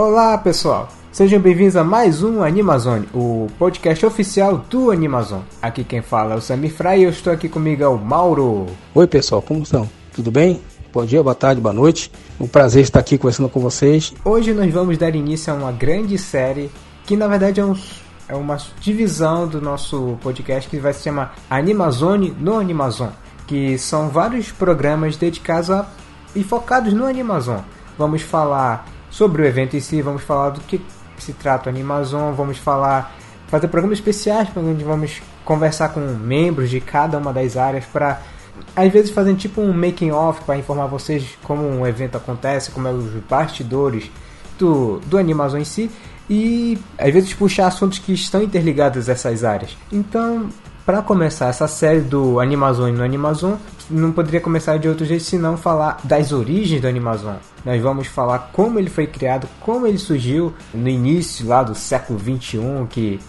Olá pessoal, sejam bem-vindos a mais um Animazone, o podcast oficial do Animazon. Aqui quem fala é o Samir Fry e eu estou aqui comigo é o Mauro. Oi pessoal, como estão? Tudo bem? Bom dia, boa tarde, boa noite. Um prazer estar aqui conversando com vocês. Hoje nós vamos dar início a uma grande série que na verdade é, um, é uma divisão do nosso podcast que vai se chamar Animazone no Animazon, que são vários programas dedicados a, e focados no Animazon. Vamos falar sobre o evento em si, vamos falar do que se trata o Animazon, vamos falar, fazer programas especiais onde vamos conversar com membros de cada uma das áreas para às vezes fazendo tipo um making off para informar vocês como um evento acontece, como é os bastidores do, do Animazon em si e às vezes puxar assuntos que estão interligados a essas áreas. Então, para começar essa série do Animazon no Animazon, não poderia começar de outro jeito senão falar das origens do Animazon. Nós vamos falar como ele foi criado, como ele surgiu no início lá do século 21, que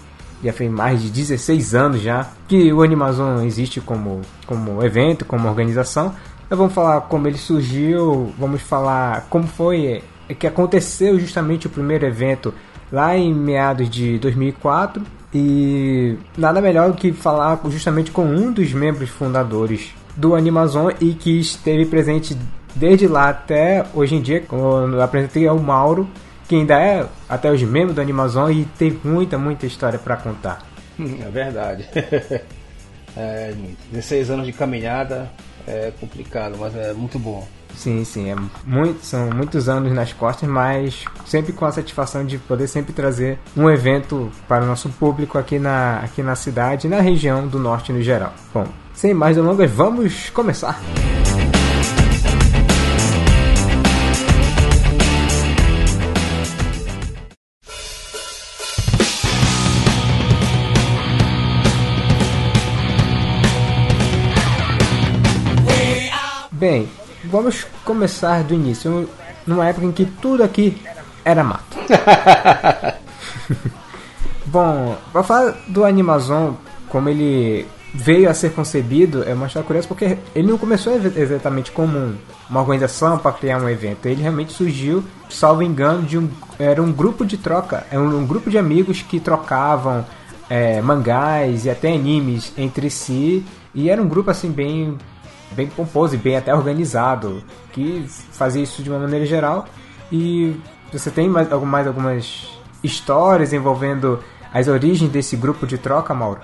já fez mais de 16 anos já que o Animazon existe como, como evento, como organização. Nós vamos falar como ele surgiu, vamos falar como foi que aconteceu justamente o primeiro evento lá em meados de 2004 e nada melhor do que falar justamente com um dos membros fundadores do Animazon e que esteve presente desde lá até hoje em dia, quando eu apresentei ao Mauro, que ainda é até hoje membro do Animazon e tem muita, muita história para contar. É verdade. é, 16 anos de caminhada é complicado, mas é muito bom. Sim, sim, é muito, são muitos anos nas costas, mas sempre com a satisfação de poder sempre trazer um evento para o nosso público aqui na, aqui na cidade e na região do norte no geral. Bom, sem mais delongas, vamos começar! Bem, vamos começar do início, numa época em que tudo aqui era mato. Bom, para falar do Animazon, como ele veio a ser concebido, é uma história curiosa porque ele não começou exatamente como uma organização para criar um evento. Ele realmente surgiu, salvo engano, de um era um grupo de troca, é um, um grupo de amigos que trocavam é, mangás e até animes entre si e era um grupo assim bem bem pomposo e bem até organizado, que fazia isso de uma maneira geral. E você tem mais, mais algumas histórias envolvendo as origens desse grupo de troca, Mauro?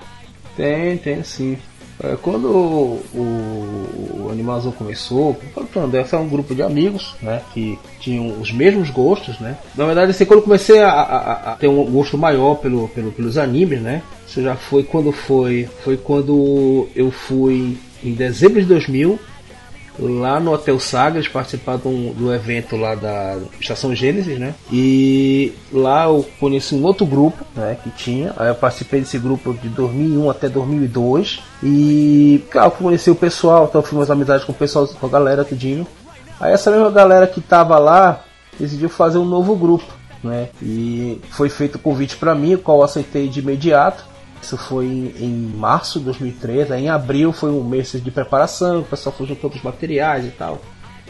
Tem, tem sim. É, quando o, o, o Animazon começou, falando, esse é um grupo de amigos, né, que tinham os mesmos gostos, né. Na verdade, assim, quando comecei a, a, a ter um gosto maior pelo, pelo, pelos animes, né, isso já foi quando foi, foi quando eu fui em dezembro de 2000, lá no Hotel Sagres, do, do evento lá da Estação Gênesis, né? E lá eu conheci um outro grupo, né? Que tinha. Aí eu participei desse grupo de 2001 até 2002. E, claro, conheci o pessoal, então fiz umas amizades com o pessoal, com a galera, tudinho. Aí essa mesma galera que tava lá decidiu fazer um novo grupo, né? E foi feito o convite para mim, o qual eu aceitei de imediato. Isso foi em, março de 2013. Aí em abril foi um mês de preparação, o pessoal foi juntando os materiais e tal.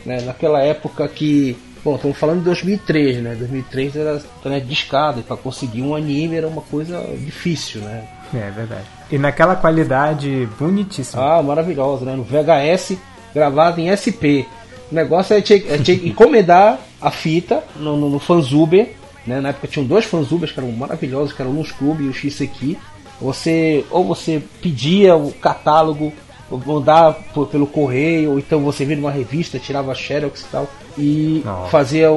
Né? Naquela época que. Bom, estamos falando de 2003, né? 2003 era né, discado, e para conseguir um anime era uma coisa difícil, né? É verdade. E naquela qualidade bonitíssima. Ah, maravilhosa, né? No VHS gravado em SP. O negócio é tinha, é tinha que encomendar a fita no, no, no Fanzuber, né? Na época tinham dois Fanzubers que eram maravilhosos, que eram o Luz Club e o X aqui. Você ou você pedia o catálogo, mandar por, pelo correio, ou então você via numa revista, tirava xerox e tal, e Não. fazia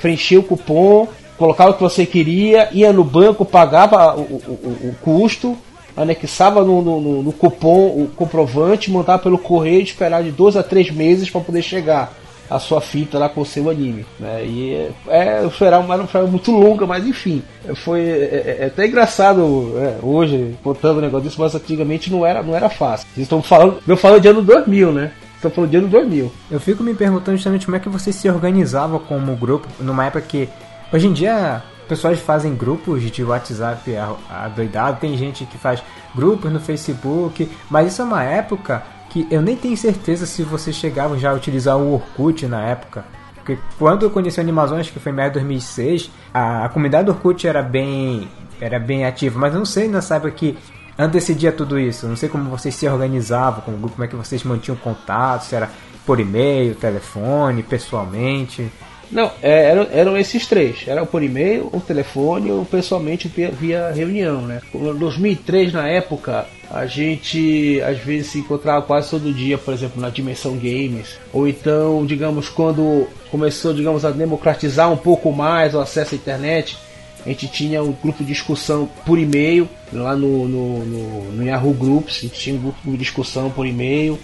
preencher o cupom, colocava o que você queria, ia no banco, pagava o, o, o custo, anexava no, no, no, cupom o comprovante, mandava pelo correio, esperar de dois a três meses para poder chegar a sua fita lá com o seu anime. Né? E é, é foi uma foi muito longa, mas enfim. Foi é, é, é até engraçado é, hoje, contando o negócio disso, mas antigamente não era, não era fácil. Estão falando, eu falo de ano 2000, né? Estão falando de ano 2000. Eu fico me perguntando justamente como é que você se organizava como grupo numa época que hoje em dia pessoas fazem grupos de WhatsApp adoidado, tem gente que faz grupos no Facebook, mas isso é uma época que eu nem tenho certeza se vocês chegavam já a utilizar o Orkut na época. Porque quando eu conheci o Animazon, acho que foi em meio de 2006, a, a comunidade do Orkut era bem, era bem ativa, mas eu não sei nessa época que antecedia tudo isso. Eu não sei como vocês se organizavam com o grupo, como é que vocês mantinham contato, se era por e-mail, telefone, pessoalmente. Não, é, eram, eram esses três. Era por e-mail, o telefone ou pessoalmente via, via reunião, né? Em 2003, na época, a gente às vezes se encontrava quase todo dia, por exemplo, na Dimensão Games. Ou então, digamos, quando começou, digamos, a democratizar um pouco mais o acesso à internet, a gente tinha um grupo de discussão por e-mail, lá no, no, no, no Yahoo Groups, a gente tinha um grupo de discussão por e-mail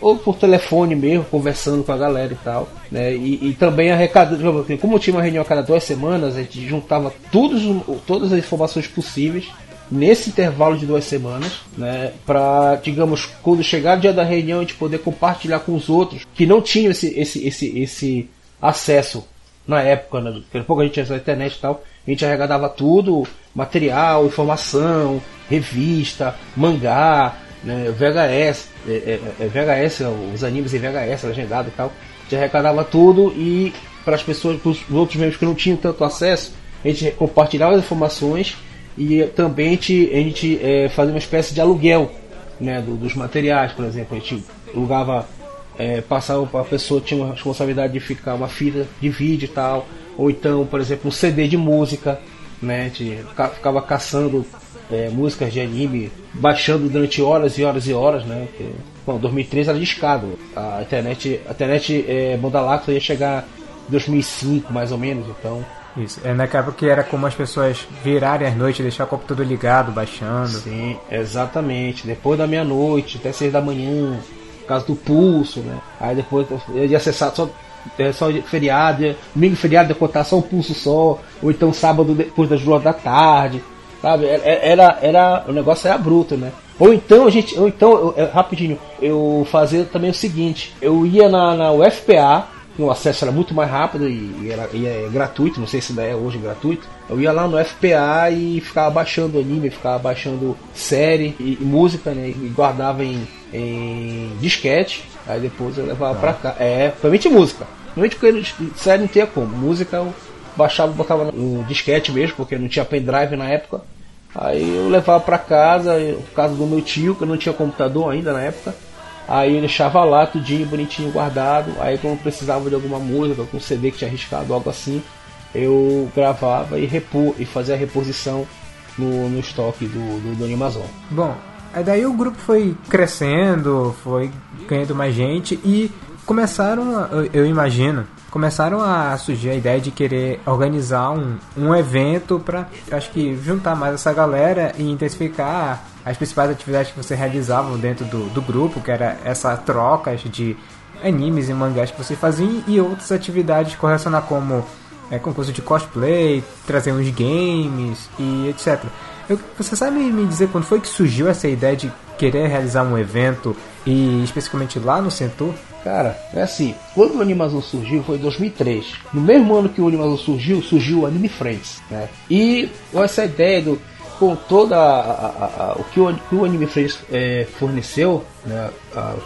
ou por telefone mesmo, conversando com a galera e tal. Né? E, e também arrecadando, como tinha uma reunião a cada duas semanas, a gente juntava todos, todas as informações possíveis nesse intervalo de duas semanas, né, para, digamos, quando chegar o dia da reunião, a gente poder compartilhar com os outros que não tinham esse, esse, esse, esse acesso na época, né, daqui pouco a gente tinha a internet e tal, a gente arrecadava tudo, material, informação, revista, mangá, né, VHS, é, é, é VHS, os animes em VHS, legendado e tal. Gente arrecadava tudo e para as pessoas, para os outros membros que não tinham tanto acesso, a gente compartilhava as informações e também a gente, a gente é, fazia uma espécie de aluguel né, do, dos materiais, por exemplo. A gente alugava, é, passava para a pessoa, tinha uma responsabilidade de ficar uma fita de vídeo e tal, ou então, por exemplo, um CD de música. Né, a gente ficava caçando é, músicas de anime, baixando durante horas e horas e horas, né? Porque, bom, 2013 era discado. A internet, a internet é, Banda Lacta ia chegar em 2005, mais ou menos, então... Isso, é naquela época que era como as pessoas virarem as noites, deixar o computador ligado, baixando. Sim, exatamente. Depois da meia-noite, até seis da manhã, por causa do pulso, né? Aí depois eu ia acessar só é só feriado, domingo feriado ia contar só um pulso só, ou então sábado depois das duas da tarde. Sabe? Era, era, o negócio era bruto, né? Ou então a gente. Ou então, eu, rapidinho, eu fazia também o seguinte, eu ia na, na UFPA, o acesso era muito mais rápido e, e, era, e é gratuito, não sei se ainda é hoje gratuito. Eu ia lá no FPA e ficava baixando anime, ficava baixando série e, e música, né? E guardava em, em disquete. Aí depois eu levava ah. pra cá. É, principalmente música. Principalmente porque série não tinha como. Música eu baixava, botava no disquete mesmo, porque não tinha pendrive na época. Aí eu levava para casa, casa do meu tio, que não tinha computador ainda na época. Aí eu deixava lá tudinho bonitinho guardado. Aí quando precisava de alguma música, algum CD que tinha arriscado, algo assim, eu gravava e, repor, e fazia a reposição no, no estoque do, do, do Animazon. Bom, aí daí o grupo foi crescendo, foi ganhando mais gente e começaram, eu imagino, começaram a surgir a ideia de querer organizar um, um evento para, acho que, juntar mais essa galera e intensificar as principais atividades que você realizavam dentro do, do grupo, que era essa troca de animes e mangás que você fazia e outras atividades correlacionar como é, concurso de cosplay, trazer uns games e etc. Eu, você sabe me dizer quando foi que surgiu essa ideia de querer realizar um evento e especificamente lá no Centur? Cara, é assim, quando o Animazon surgiu foi em 2003. No mesmo ano que o Animazon surgiu, surgiu o Anime Friends, né? E essa ideia do com toda a, a, a, o que o, que o Anime Friends é, forneceu, né,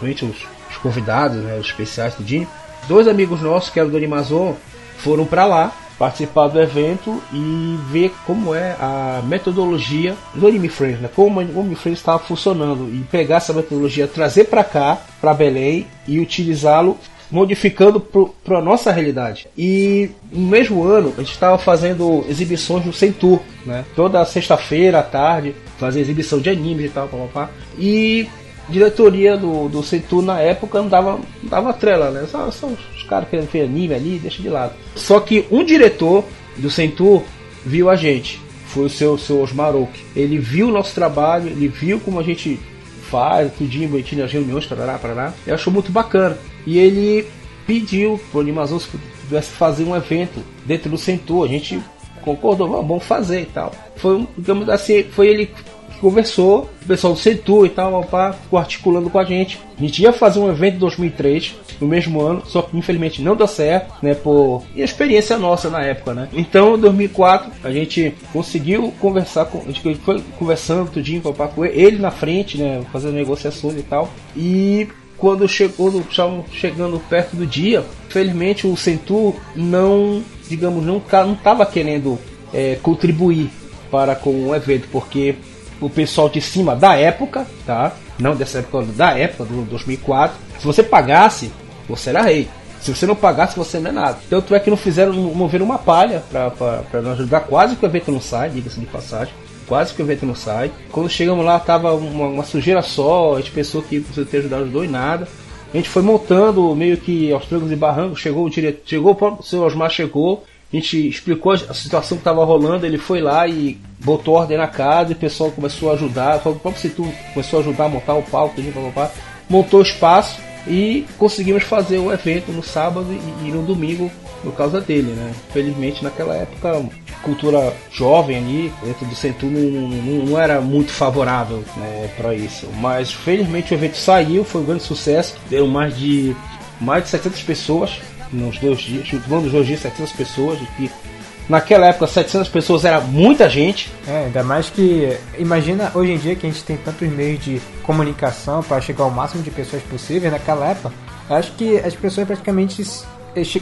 os, os convidados, né, os especiais do Dini, dois amigos nossos que eram do Animazon foram para lá participar do evento e ver como é a metodologia do Anime Friends, né? como o Anime Friends estava funcionando e pegar essa metodologia, trazer para cá, para Belém e utilizá-lo modificando para a nossa realidade. E no mesmo ano a gente estava fazendo exibições no Centur, né? Toda sexta-feira à tarde, fazer exibição de animes e tal, pá, pá, pá. E diretoria do, do Centur na época não dava, não dava trela, né? Só, só os caras querendo ver anime ali, deixa de lado. Só que um diretor do Centur viu a gente, foi o seu, seu Osmarok. Ele viu o nosso trabalho, ele viu como a gente faz, tudinho bonitinho nas reuniões, parará, parará. Ele achou muito bacana. E ele pediu pro Animazon se pudesse fazer um evento dentro do Centur. A gente concordou, vamos fazer e tal. Foi, digamos assim, foi ele conversou, o pessoal Centur e tal, opa, ficou articulando com a gente. A gente ia fazer um evento em 2003, no mesmo ano, só que infelizmente não deu certo, né, por experiência nossa na época, né. Então, em 2004, a gente conseguiu conversar com, a gente foi conversando tudinho, papá, com ele na frente, né, fazendo negociações e tal. E quando chegou, estavam chegando perto do dia, felizmente o Centur não, digamos, não estava querendo é, contribuir para com o evento, porque o pessoal de cima da época, tá? Não dessa época, da época do 2004, se você pagasse, você era rei. Se você não pagasse, você não é nada. Tanto é que não fizeram, mover uma palha para nos ajudar. Quase que o evento não sai, diga-se de passagem. Quase que o evento não sai. Quando chegamos lá, tava uma, uma sujeira só. A gente pensou que você ter ajudado, ajudou em nada. A gente foi montando meio que aos trancos e barrancos. Chegou o diretor, chegou o seu Osmar chegou. A gente explicou a situação que estava rolando. Ele foi lá e botou ordem na casa. E o pessoal começou a ajudar. O próprio Situ começou a ajudar a montar o palco. Montou o espaço e conseguimos fazer o evento no sábado e, no domingo por causa dele, né? Felizmente naquela época cultura jovem ali dentro do Centur não, não, não, era muito favorável né, para isso, mas felizmente o evento saiu, foi um grande sucesso, deu mais de mais de 700 pessoas nos dois dias, nos dois dias 700 pessoas, e Naquela época, 700 pessoas era muita gente. É, ainda mais que. Imagina hoje em dia que a gente tem tantos meios de comunicação para chegar ao máximo de pessoas possível. Naquela época, acho que as pessoas praticamente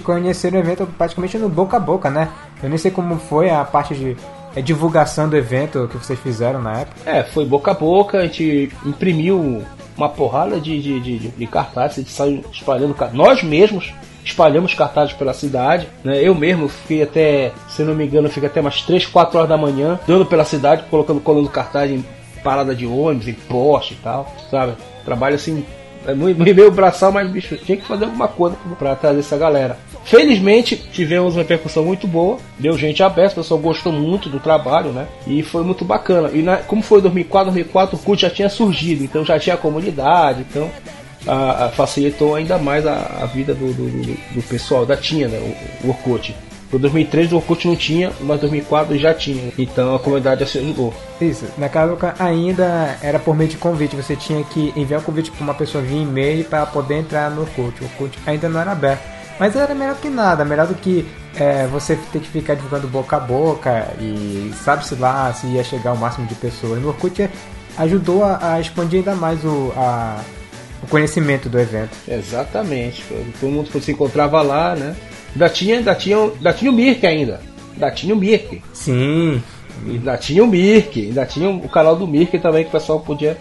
conheceram o evento praticamente no boca a boca, né? Eu nem sei como foi a parte de é, divulgação do evento que vocês fizeram na época. É, foi boca a boca, a gente imprimiu uma porrada de, de, de, de cartazes, a gente saiu espalhando, nós mesmos espalhamos cartazes pela cidade. Né? Eu mesmo fiquei até, se não me engano, fiquei até umas 3, 4 horas da manhã, dando pela cidade, colocando, colando cartaz em parada de ônibus, em poste e tal, sabe? Trabalho assim, é meio braçal, mas bicho, tinha que fazer alguma coisa para trazer essa galera. Felizmente tivemos uma repercussão muito boa, deu gente aberta, o pessoal gostou muito do trabalho, né? E foi muito bacana. E na, como foi 2004, 2004 o CUT já tinha surgido, então já tinha comunidade, então a, a facilitou ainda mais a, a vida do, do, do, pessoal, da tinha, né, o, o Orkut. Em 2003 o Orkut não tinha, mas 2004 já tinha. Então a comunidade ajudou. Isso, naquela época ainda era por meio de convite. Você tinha que enviar o um convite para uma pessoa via e-mail para poder entrar no Orkut. O Orkut ainda não era aberto. Mas era melhor que nada, melhor do que é, você ter que ficar divulgando boca a boca e sabe-se lá se ia chegar ao máximo de pessoas. No Orkut ajudou a, a expandir ainda mais o, a, o conhecimento do evento. Exatamente. Todo mundo se encontrava lá, né? Ainda tinha, ainda tinha, ainda tinha o Mirk ainda. Ainda tinha o Mirk. Sim. Ainda tinha o Mirk. Ainda tinha o canal do Mirk também que o pessoal podia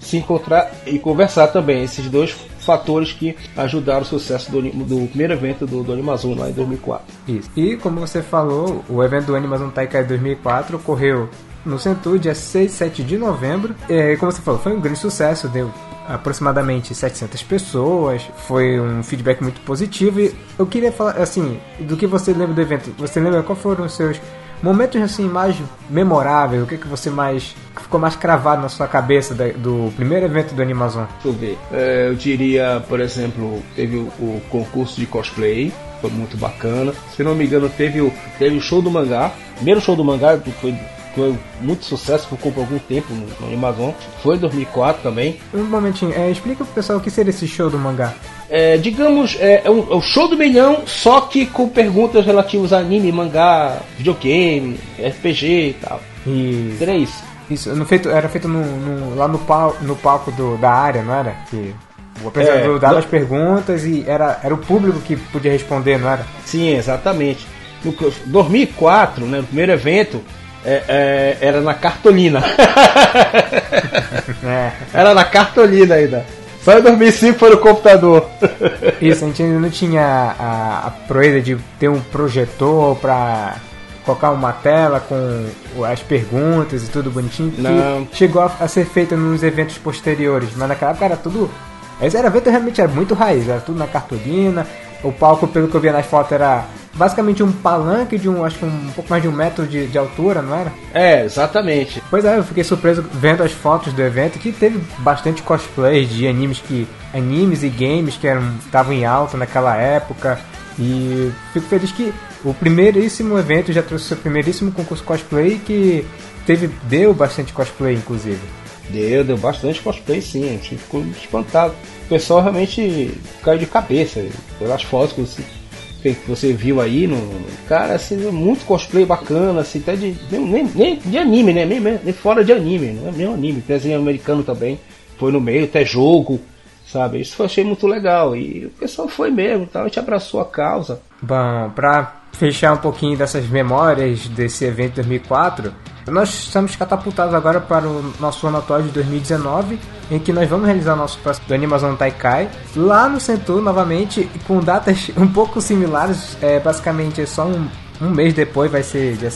se encontrar e conversar também. Esses dois fatores que ajudaram o sucesso do, do primeiro evento do, do Animazon lá em 2004. Isso. E como você falou, o evento do Animazon Taikai 2004 ocorreu no Centur, dia 6 e 7 de novembro. E, como você falou, foi um grande sucesso, deu aproximadamente 700 pessoas, foi um feedback muito positivo e eu queria falar assim, do que você lembra do evento, você lembra qual foram os seus momentos assim mais memoráveis, o que que você mais que ficou mais cravado na sua cabeça do primeiro evento do Animazon? Deixa eu ver. É, eu diria, por exemplo, teve o, o, concurso de cosplay, foi muito bacana. Se não me engano, teve o, teve o show do mangá. Primeiro show do mangá foi foi muito sucesso, ficou por algum tempo no, Amazon. Foi em 2004 também. Um momentinho, é, explica pro pessoal o que seria esse show do mangá. É, digamos, é, é, um, é, o show do milhão, só que com perguntas relativas a anime, mangá, videogame, RPG e tal. E... Seria isso. Isso, no feito, era feito no, no, lá no, pal, no palco do, da área, não era? Que o apresentador é, dava as perguntas e era, era o público que podia responder, não era? Sim, exatamente. No 2004, né, no primeiro evento, é, é, era na cartolina. é. Era na cartolina ainda. Só em 2005 foi no computador. Isso, a gente ainda não tinha a, a proeza de ter um projetor pra colocar uma tela com as perguntas e tudo bonitinho. Não. chegou a, a, ser feito nos eventos posteriores, mas naquela época era tudo. Esse era evento realmente era muito raiz, era tudo na cartolina. O palco, pelo que eu via nas fotos, era basicamente um palanque de um, acho que um, pouco mais de um metro de, de altura, não era? É, exatamente. Pois é, eu fiquei surpreso vendo as fotos do evento que teve bastante cosplay de animes que animes e games que eram estavam em alta naquela época e fico feliz que o primeiríssimo evento já trouxe o seu primeiríssimo concurso cosplay que teve deu bastante cosplay inclusive. Deu, deu bastante cosplay sim, a gente ficou espantado. O pessoal realmente caiu de cabeça pelas fotos que que você viu aí no. Cara, assim, muito cosplay bacana, assim, até de. Nem, nem de anime, né? Nem, nem fora de anime, não é nem anime, desenho americano também. Foi no meio, até jogo, sabe? Isso eu achei muito legal e o pessoal foi mesmo, a gente abraçou a causa. Bom, pra fechar um pouquinho dessas memórias desse evento de 2004, nós estamos catapultados agora para o nosso atual de 2019, em que nós vamos realizar o nosso próximo do Animazon Taikai lá no Centur novamente, com datas um pouco similares, é, basicamente é só um, um mês depois, vai ser dia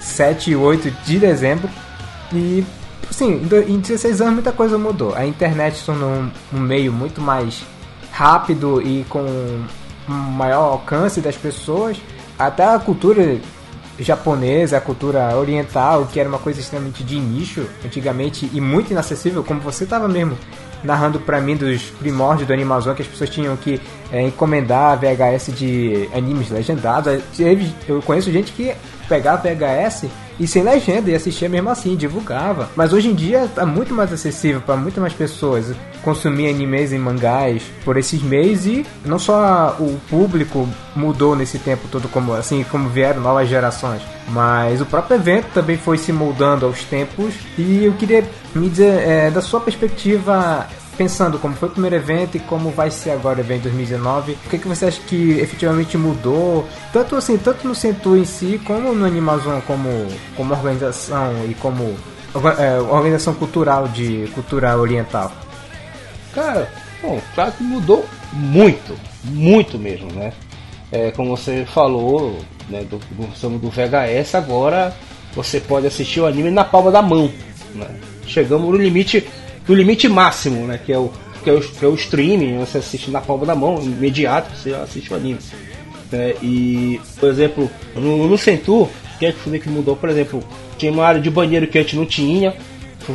7 e 8 de dezembro. E Sim, em 16 anos muita coisa mudou. A internet tornou um, um meio muito mais rápido e com um maior alcance das pessoas. Até a cultura japonesa, a cultura oriental, que era uma coisa extremamente de nicho antigamente e muito inacessível, como você estava mesmo narrando para mim dos primórdios do Animazon, que as pessoas tinham que é, encomendar VHS de animes legendados. Eu conheço gente que pegava VHS e sem legenda e assistia mesmo assim, divulgava. Mas hoje em dia tá muito mais acessível para muito mais pessoas consumir animes e mangás por esses meios e não só o público mudou nesse tempo todo como assim como vieram novas gerações, mas o próprio evento também foi se moldando aos tempos e eu queria me dizer é, da sua perspectiva pensando como foi o primeiro evento e como vai ser agora o evento 2019, o que, que você acha que efetivamente mudou, tanto assim, tanto no Centur em si, como no Animazon como, como organização e como é, organização cultural de cultura oriental? Cara, bom, claro que mudou muito, muito mesmo, né? É, como você falou, né, do, do, do VHS, agora você pode assistir o anime na palma da mão. Né? Chegamos no limite do limite máximo, né? Que é o, que é o, que é o streaming, você assiste na palma da mão, imediato, você assiste o anime. É, e, por exemplo, no, no Centur, que é que mudou? Por exemplo, tinha uma área de banheiro que a gente não tinha,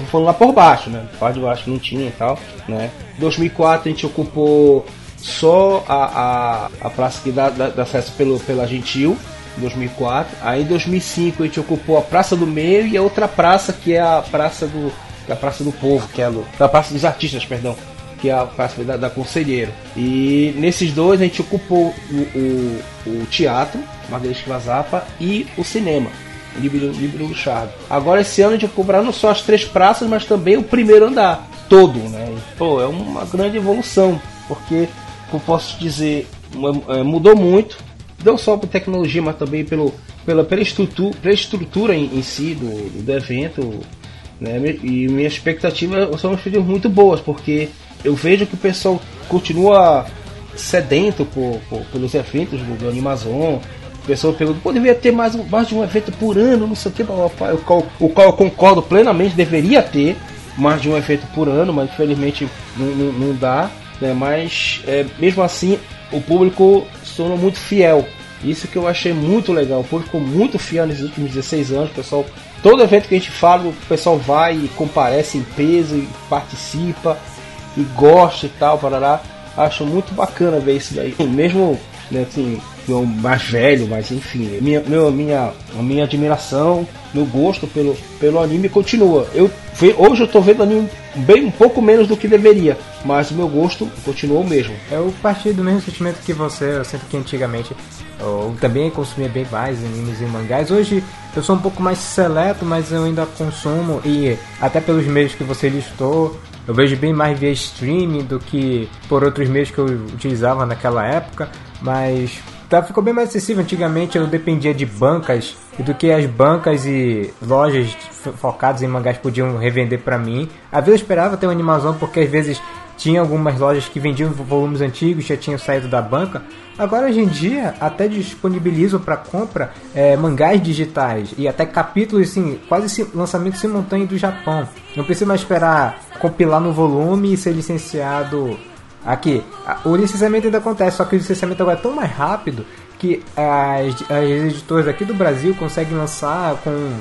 foi lá por baixo, né? Parte de baixo não tinha e tal, né? 2004 a gente ocupou só a, a, a praça que dá, dá, dá acesso pelo, pela Gentil, 2004. Aí em 2005 a gente ocupou a Praça do Meio e a outra praça que é a Praça do da Praça do Povo, que é a, da Praça dos Artistas, perdão, que é a Praça da, da Conselheiro. E nesses dois a gente ocupou o, o, o teatro, Margarida e o cinema. Livro, livro do. Agora esse ano a gente ocupará não só as três praças, mas também o primeiro andar todo, né? Pô, é uma grande evolução, porque, como posso dizer, é, mudou muito, não só por tecnologia, mas também pelo, pela, pela estrutura, pela estrutura em, em si do, do evento, né? E minhas expectativas são muito boas, porque eu vejo que o pessoal continua sedento por, por pelos eventos do, Animazon. O pessoal pergunta, pô, deveria ter mais, mais de um evento por ano, não sei o que, o qual, o qual eu concordo plenamente, deveria ter mais de um evento por ano, mas infelizmente não, não, não dá. Né? Mas é, mesmo assim, o público se muito fiel. Isso que eu achei muito legal. O público muito fiel nesses últimos 16 anos. O pessoal Todo evento que a gente fala, o pessoal vai e comparece em peso e participa e gosta e tal, parará. Acho muito bacana ver isso daí. Mesmo, né, assim, eu mais velho, mas enfim, minha, meu, minha, a minha admiração, meu gosto pelo, pelo anime continua. Eu hoje eu tô vendo anime bem um pouco menos do que deveria, mas o meu gosto continua o mesmo. Eu parti do mesmo sentimento que você, eu sinto que antigamente eu também consumia bem mais animes e mangás. Hoje eu sou um pouco mais seleto, mas eu ainda consumo e até pelos meios que você listou, eu vejo bem mais via streaming do que por outros meios que eu utilizava naquela época, mas tá, ficou bem mais acessível. Antigamente eu dependia de bancas e do que as bancas e lojas focadas em mangás podiam revender para mim. Às vezes eu esperava ter uma animação porque às vezes tinha algumas lojas que vendiam volumes antigos, já tinham saído da banca. Agora, hoje em dia, até disponibilizam para compra é, mangás digitais e até capítulos, assim, quase lançamento simultâneo do Japão. Não precisa mais esperar compilar no volume e ser licenciado aqui. O licenciamento ainda acontece, só que o licenciamento agora é tão mais rápido que as, as editoras aqui do Brasil conseguem lançar com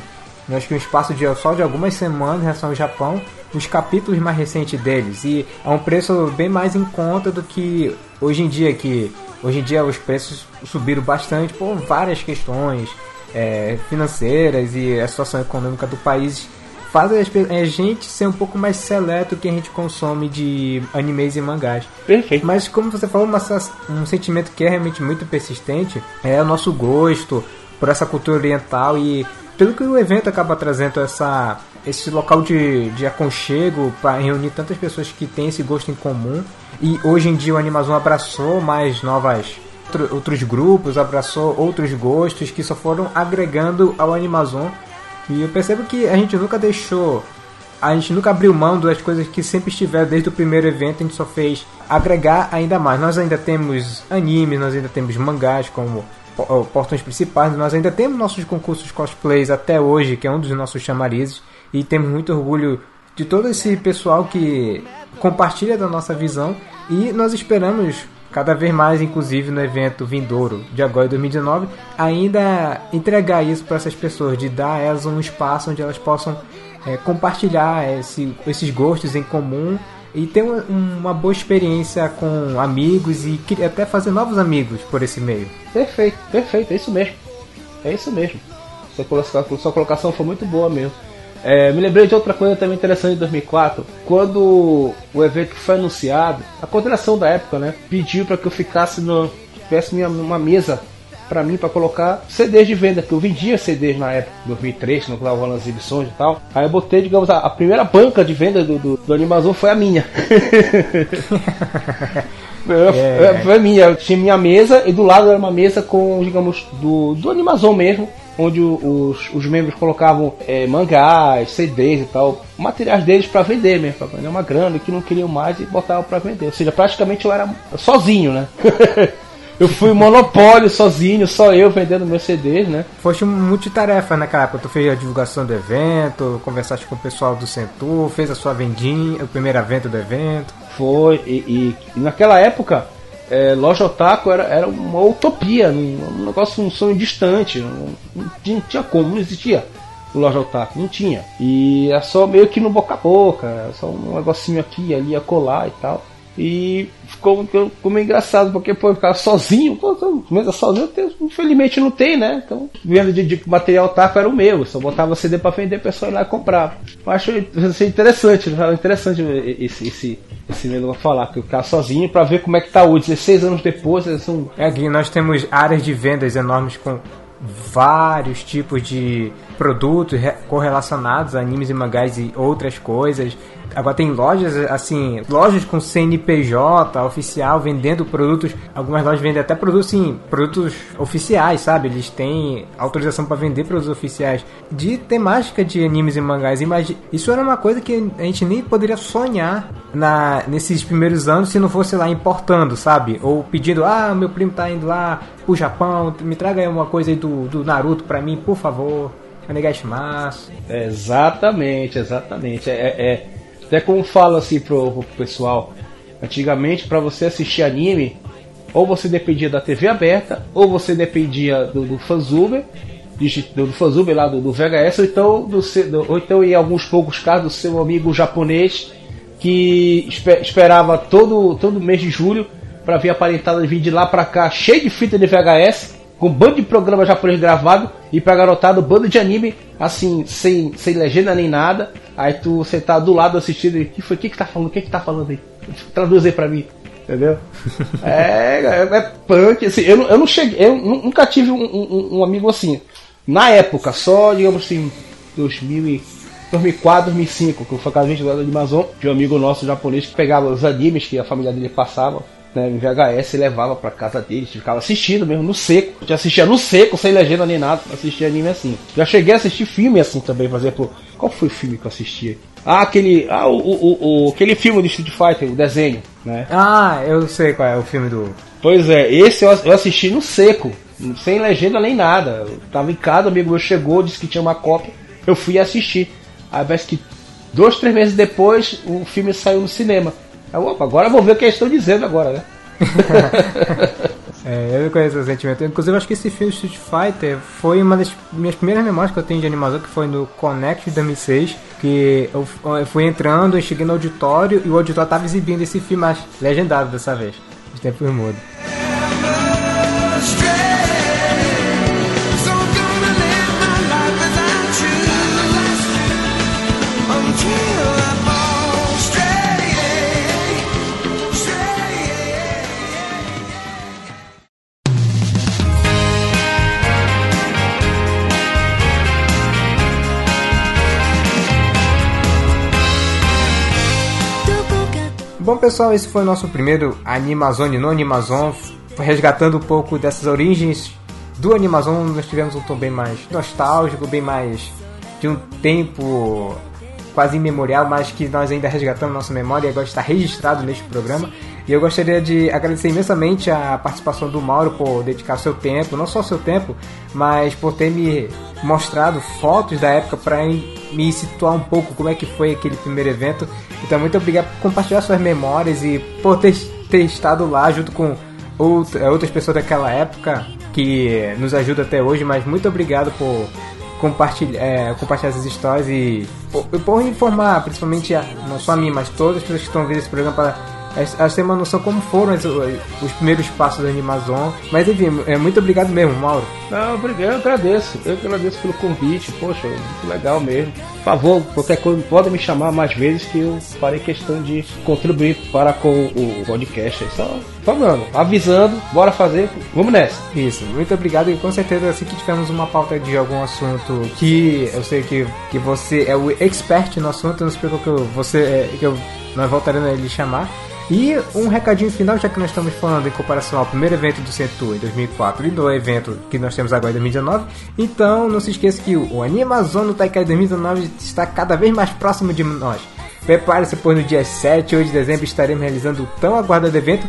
acho que um espaço de só de algumas semanas em relação ao Japão os capítulos mais recentes deles e é um preço bem mais em conta do que hoje em dia que hoje em dia os preços subiram bastante por várias questões é, financeiras e a situação econômica do país faz a gente ser um pouco mais seleto que a gente consome de animes e mangás. Perfeito. Mas como você falou, uma, um sentimento que é realmente muito persistente é o nosso gosto por essa cultura oriental e pelo que o evento acaba trazendo essa esse local de, de aconchego para reunir tantas pessoas que têm esse gosto em comum. E hoje em dia o Animazon abraçou mais novas outros grupos, abraçou outros gostos que só foram agregando ao Animazon. E eu percebo que a gente nunca deixou, a gente nunca abriu mão das coisas que sempre estiveram desde o primeiro evento, a gente só fez agregar ainda mais. Nós ainda temos animes, nós ainda temos mangás como portões principais, nós ainda temos nossos concursos cosplays até hoje, que é um dos nossos chamarizes, e temos muito orgulho de todo esse pessoal que compartilha da nossa visão e nós esperamos cada vez mais, inclusive no evento vindouro de agora 2019, ainda entregar isso para essas pessoas, de dar a elas um espaço onde elas possam é, compartilhar esse, esses gostos em comum e ter uma, uma, boa experiência com amigos e até fazer novos amigos por esse meio. Perfeito, perfeito, é isso mesmo. É isso mesmo. Sua colocação, sua colocação foi muito boa mesmo. É, me lembrei de outra coisa também interessante em 2004, quando o evento foi anunciado, a coordenação da época, né, pediu para que eu ficasse no, tivesse minha, uma mesa para mim para colocar CDs de venda, que eu vendia CDs na época, 2003, quando eu rolando as exibições e tal. Aí eu botei, digamos, a, a primeira banca de venda do, do, do Animazon foi a minha. é. Foi minha, eu tinha minha mesa e do lado era uma mesa com, digamos, do, do Animazon mesmo, onde os, os membros colocavam é, mangás, CDs e tal, materiais deles para vender mesmo, para vender uma grana que não queriam mais e botavam para vender. Ou seja, praticamente eu era sozinho, né? Eu fui monopólio sozinho, só eu vendendo meus CDs, né? Foste multitarefa naquela época. Tu fez a divulgação do evento, conversaste com o pessoal do Centur, fez a sua vendinha, o primeiro evento do evento. Foi, e, e, e naquela época, é, Loja Otaku era, era uma utopia, um, um negócio, um sonho distante. Não, não, tinha, tinha como, não existia o Loja Otaku, não tinha. E é só meio que no boca a boca, é só um negocinho aqui, ali, a colar e tal. E ficou, ficou meio engraçado, porque pô, ficar sozinho, pô, mesa sozinho, tenho, infelizmente não tem, né? Então, venda de, de material taco era o meu, só botava CD para vender, a pessoa ir lá comprar. Eu acho interessante, interessante esse, esse, esse medo falar, que eu ficar sozinho para ver como é que tá hoje, 16 anos depois. São... É, aqui nós temos áreas de vendas enormes com vários tipos de produtos correlacionados a animes e mangás e outras coisas. Agora tem lojas, assim, lojas com CNPJ oficial vendendo produtos. Algumas lojas vendem até produtos, sim, produtos oficiais, sabe? Eles têm autorização para vender produtos oficiais de temática de animes e mangás. Imagina, isso era uma coisa que a gente nem poderia sonhar na, nesses primeiros anos se não fosse lá importando, sabe? Ou pedindo, ah, meu primo tá indo lá pro Japão, me traga aí uma coisa aí do, do Naruto pra mim, por favor. Onegashimasu. Exatamente, exatamente. É, é, até como falo assim pro, pro pessoal, antigamente para você assistir anime, ou você dependia da TV aberta, ou você dependia do, do Fanzuber, do, do Fanzuber lá do, do VHS, ou então, do, ou então em alguns poucos casos do seu amigo japonês que esper, esperava todo, todo mês de julho para ver a parentada vir de lá para cá cheio de fita de VHS com um bando de programa japonês gravado e pra garotada, bando de anime, assim, sem, sem legenda nem nada. Aí tu você tá do lado assistindo e que foi? O que que tá falando? O que que tá falando aí? Traduz aí pra mim. Entendeu? é, é, é, punk, assim, eu, eu não cheguei, eu nunca tive um, um, um, amigo assim. Na época, só, digamos assim, 2000 2004, 2005, que foi a gente do Amazon, de um amigo nosso japonês que pegava os animes que a família dele passava né, em VHS levava pra casa dele, ficava assistindo mesmo no seco. Já assistia no seco, sem legenda nem nada, assistia anime assim. Já cheguei a assistir filme assim também, por exemplo. Qual foi o filme que eu assisti? Ah, aquele. Ah, o, o, o, aquele filme do Street Fighter, o desenho, né? Ah, eu sei qual é o filme do. Pois é, esse eu, eu assisti no seco, sem legenda nem nada. Eu tava em casa, o amigo meu chegou, disse que tinha uma cópia, eu fui assistir. Aí parece que dois, três meses depois o filme saiu no cinema. Opa, agora vou ver o que eles estão dizendo agora, né? é, eu conheço o sentimento. Inclusive, acho que esse filme Street Fighter foi uma das minhas primeiras memórias que eu tenho de animação, que foi no Connect de 2006, que eu, eu fui entrando, eu cheguei no auditório e o auditório estava exibindo esse filme mais legendado dessa vez, de tempo mudo. Pessoal, esse foi o nosso primeiro Animazone no Animazon, resgatando um pouco dessas origens do Animazon, nós tivemos um tom bem mais nostálgico, bem mais de um tempo quase imemorial, mas que nós ainda resgatamos nossa memória e agora está registrado neste programa. E eu gostaria de agradecer imensamente a participação do Mauro por dedicar seu tempo, não só seu tempo, mas por ter me mostrado fotos da época para me situar um pouco como é que foi aquele primeiro evento. Então, muito obrigado por compartilhar suas memórias e por ter, ter estado lá junto com outras pessoas daquela época que nos ajuda até hoje, mas muito obrigado por compartilhar, é, compartilhar essas histórias e por, por informar, principalmente a, não só a mim, mas todas as pessoas que estão vendo esse programa para elas têm uma noção como foram os, os primeiros passos da Animazon. Mas enfim, é, muito obrigado mesmo, Mauro. Não, obrigado, eu agradeço. Eu agradeço pelo convite. Poxa, muito legal mesmo. Por favor, qualquer coisa, podem me chamar mais vezes que eu farei questão de contribuir para com o podcast. Só falando, avisando, bora fazer, vamos nessa. Isso, muito obrigado e com certeza assim que tivermos uma pauta de algum assunto que eu sei que, que você é o expert no assunto, não se preocupe que você é, que eu, nós voltaremos a lhe chamar. E um recadinho final, já que nós estamos falando em comparação ao primeiro evento do Centur em 2004 e do evento que nós temos agora em 2019. Então, não se esqueça que o Animazon no Taikai 2019 está cada vez mais próximo de nós. Prepare-se, pois no dia 7 ou 8 de dezembro estaremos realizando o tão aguardado evento,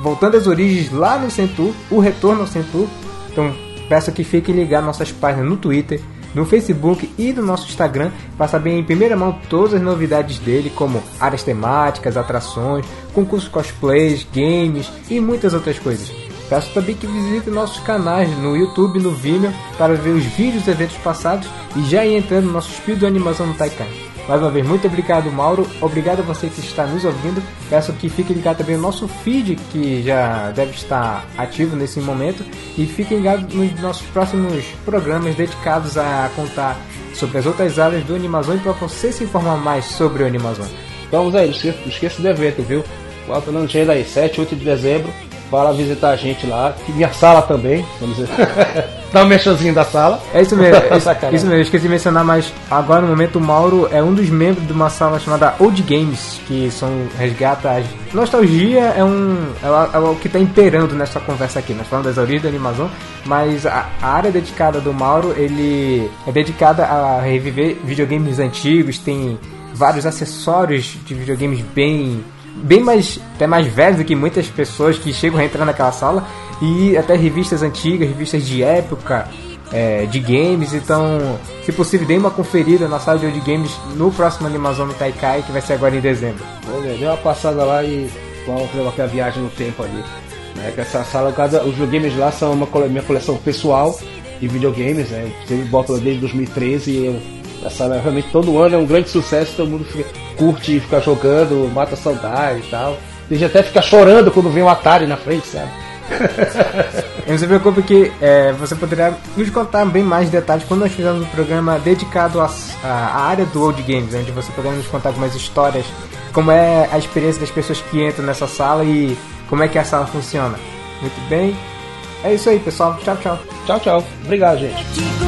voltando às origens lá no Centur, o retorno ao Centur. Então, peço que fiquem ligados nossas páginas no Twitter, no Facebook e no nosso Instagram para saber em primeira mão todas as novidades dele, como áreas temáticas, atrações, concursos cosplays, games e muitas outras coisas. Peço também que visite nossos canais no YouTube e no Vimeo para ver os vídeos dos eventos passados e já ir entrando no nosso espírito de animação no Taikan. Mais uma vez, muito obrigado, Mauro. Obrigado a você que está nos ouvindo. Peço que fique ligado também no nosso feed, que já deve estar ativo nesse momento. E fiquem ligados nos nossos próximos programas dedicados a contar sobre as outras áreas do Animazon e para você se informar mais sobre o Animazon. Vamos aí, não esqueça do evento, viu? Falta não chega aí, 7, 8 de dezembro para visitar a gente lá. E minha sala também, vamos dizer. Dá um mexãozinho da sala. É isso mesmo, é isso, isso mesmo, eu esqueci de mencionar, mas agora no momento o Mauro é um dos membros de uma sala chamada Old Games, que são resgata nostalgia é um é, é o que está imperando nessa conversa aqui. Nós falamos das origens da animação, mas a, a, área dedicada do Mauro, ele é dedicada a reviver videogames antigos, tem vários acessórios de videogames bem bem mais até mais velhos do que muitas pessoas que chegam a entrar naquela sala e até revistas antigas, revistas de época, é, de games. Então, se possível, dê uma conferida na sala de games no próximo animação no Taikai, que vai ser agora em dezembro. Olha, dê uma passada lá e vamos fazer uma viagem no tempo ali. Né? Que essa sala, cada, os videogames lá são uma minha coleção pessoal de videogames, né? Eu boto desde 2013 e eu, essa realmente todo ano é um grande sucesso, todo mundo fica, curte ficar jogando, mata saudade e tal. Tem gente até fica chorando quando vem um Atari na frente, sabe? Não se preocupe que é, você poderá nos contar bem mais detalhes quando nós fizermos um programa dedicado à, à área do Old Games, onde você poderá nos contar algumas histórias, como é a experiência das pessoas que entram nessa sala e como é que a sala funciona. Muito bem. É isso aí, pessoal. Tchau, tchau. Tchau, tchau. Obrigado, gente.